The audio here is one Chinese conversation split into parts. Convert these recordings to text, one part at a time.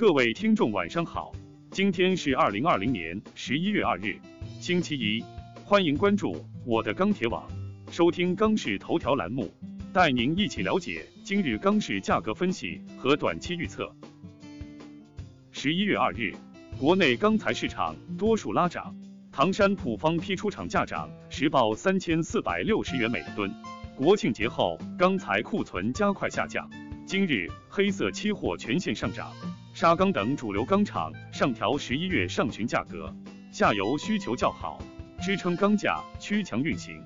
各位听众晚上好，今天是二零二零年十一月二日，星期一，欢迎关注我的钢铁网，收听钢市头条栏目，带您一起了解今日钢市价格分析和短期预测。十一月二日，国内钢材市场多数拉涨，唐山普方批出厂价涨，实报三千四百六十元每吨。国庆节后，钢材库存加快下降。今日黑色期货全线上涨，沙钢等主流钢厂上调十一月上旬价格，下游需求较好，支撑钢价趋强运行。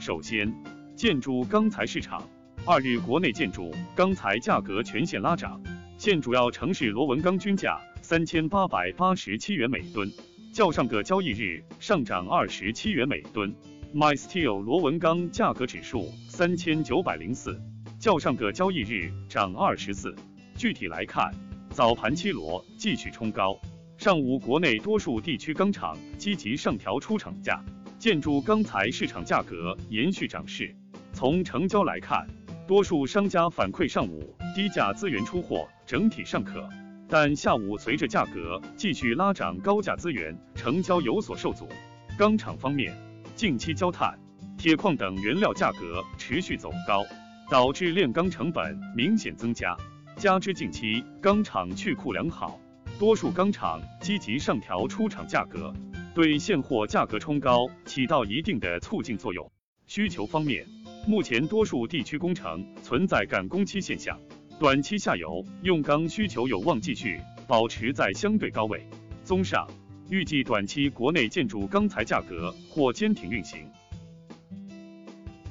首先，建筑钢材市场，二日国内建筑钢材价格全线拉涨，现主要城市螺纹钢均价三千八百八十七元每吨，较上个交易日上涨二十七元每吨。MySteel 螺纹钢价格指数三千九百零四，较上个交易日涨二十四。具体来看，早盘七螺继续冲高，上午国内多数地区钢厂积极上调出厂价，建筑钢材市场价格延续涨势。从成交来看，多数商家反馈上午低价资源出货整体尚可，但下午随着价格继续拉涨，高价资源成交有所受阻。钢厂方面。近期焦炭、铁矿等原料价格持续走高，导致炼钢成本明显增加。加之近期钢厂去库良好，多数钢厂积极上调出厂价格，对现货价格冲高起到一定的促进作用。需求方面，目前多数地区工程存在赶工期现象，短期下游用钢需求有望继续保持在相对高位。综上。预计短期国内建筑钢材价格或坚挺运行。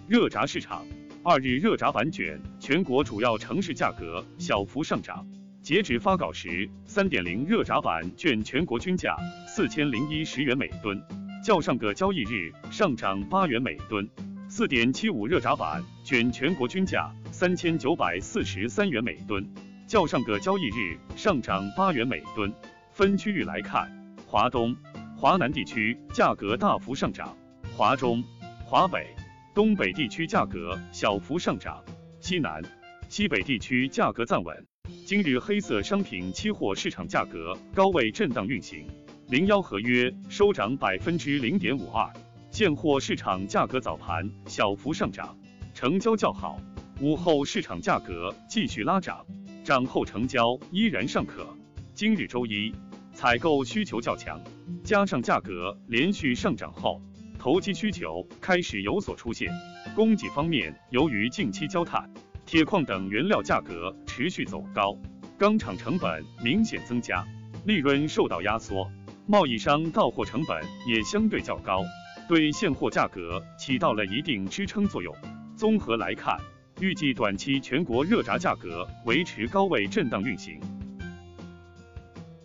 热轧市场，二日热轧板卷全国主要城市价格小幅上涨。截止发稿时，三点零热轧板卷全国均价四千零一十元每吨，较上个交易日上涨八元每吨。四点七五热轧板卷全国均价三千九百四十三元每吨，较上个交易日上涨八元每吨。分区域来看。华东、华南地区价格大幅上涨，华中、华北、东北地区价格小幅上涨，西南、西北地区价格暂稳。今日黑色商品期货市场价格高位震荡运行，零幺合约收涨百分之零点五二，现货市场价格早盘小幅上涨，成交较好，午后市场价格继续拉涨，涨后成交依然尚可。今日周一。采购需求较强，加上价格连续上涨后，投机需求开始有所出现。供给方面，由于近期焦炭、铁矿等原料价格持续走高，钢厂成本明显增加，利润受到压缩，贸易商到货成本也相对较高，对现货价格起到了一定支撑作用。综合来看，预计短期全国热轧价格维持高位震荡运行。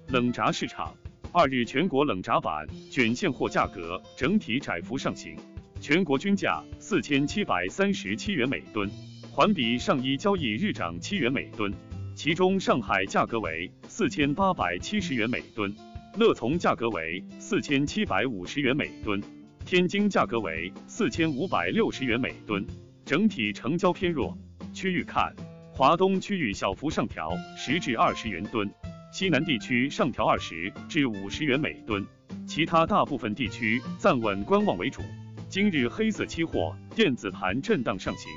冷轧市场，二日全国冷轧板卷现货价格整体窄幅上行，全国均价四千七百三十七元每吨，环比上一交易日涨七元每吨。其中上海价格为四千八百七十元每吨，乐从价格为四千七百五十元每吨，天津价格为四千五百六十元每吨，整体成交偏弱。区域看，华东区域小幅上调十至二十元吨。西南地区上调二十至五十元每吨，其他大部分地区暂稳观望为主。今日黑色期货电子盘震荡上行，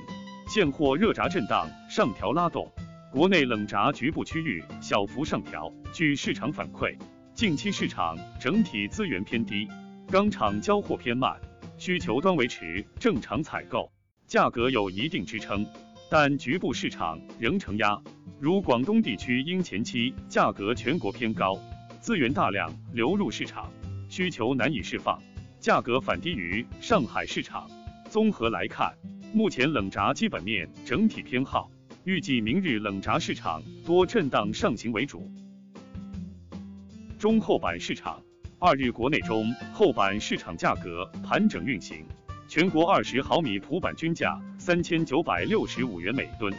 现货热轧震荡上调拉动，国内冷轧局部区域小幅上调。据市场反馈，近期市场整体资源偏低，钢厂交货偏慢，需求端维持正常采购，价格有一定支撑。但局部市场仍承压，如广东地区因前期价格全国偏高，资源大量流入市场，需求难以释放，价格反低于上海市场。综合来看，目前冷轧基本面整体偏好，预计明日冷轧市场多震荡上行为主。中厚板市场，二日国内中厚板市场价格盘整运行，全国二十毫米普板均价。三千九百六十五元每吨，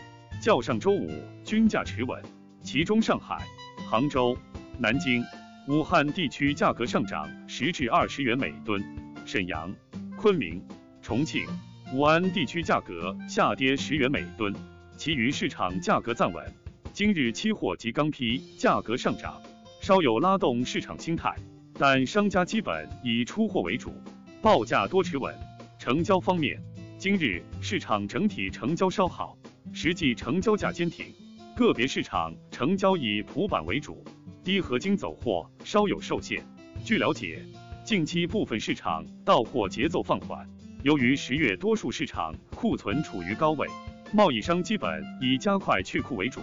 较上周五均价持稳。其中，上海、杭州、南京、武汉地区价格上涨十至二十元每吨；沈阳、昆明、重庆、武安地区价格下跌十元每吨。其余市场价格暂稳。今日期货及钢坯价格上涨，稍有拉动市场心态，但商家基本以出货为主，报价多持稳。成交方面，今日市场整体成交稍好，实际成交价坚挺，个别市场成交以普板为主，低合金走货稍有受限。据了解，近期部分市场到货节奏放缓，由于十月多数市场库存处于高位，贸易商基本以加快去库为主。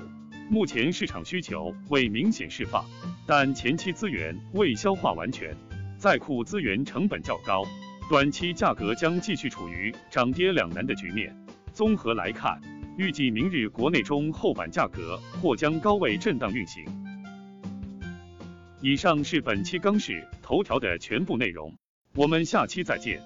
目前市场需求未明显释放，但前期资源未消化完全，在库资源成本较高，短期价格将继续处于涨跌两难的局面。综合来看，预计明日国内中厚板价格或将高位震荡运行。以上是本期钢市头条的全部内容，我们下期再见。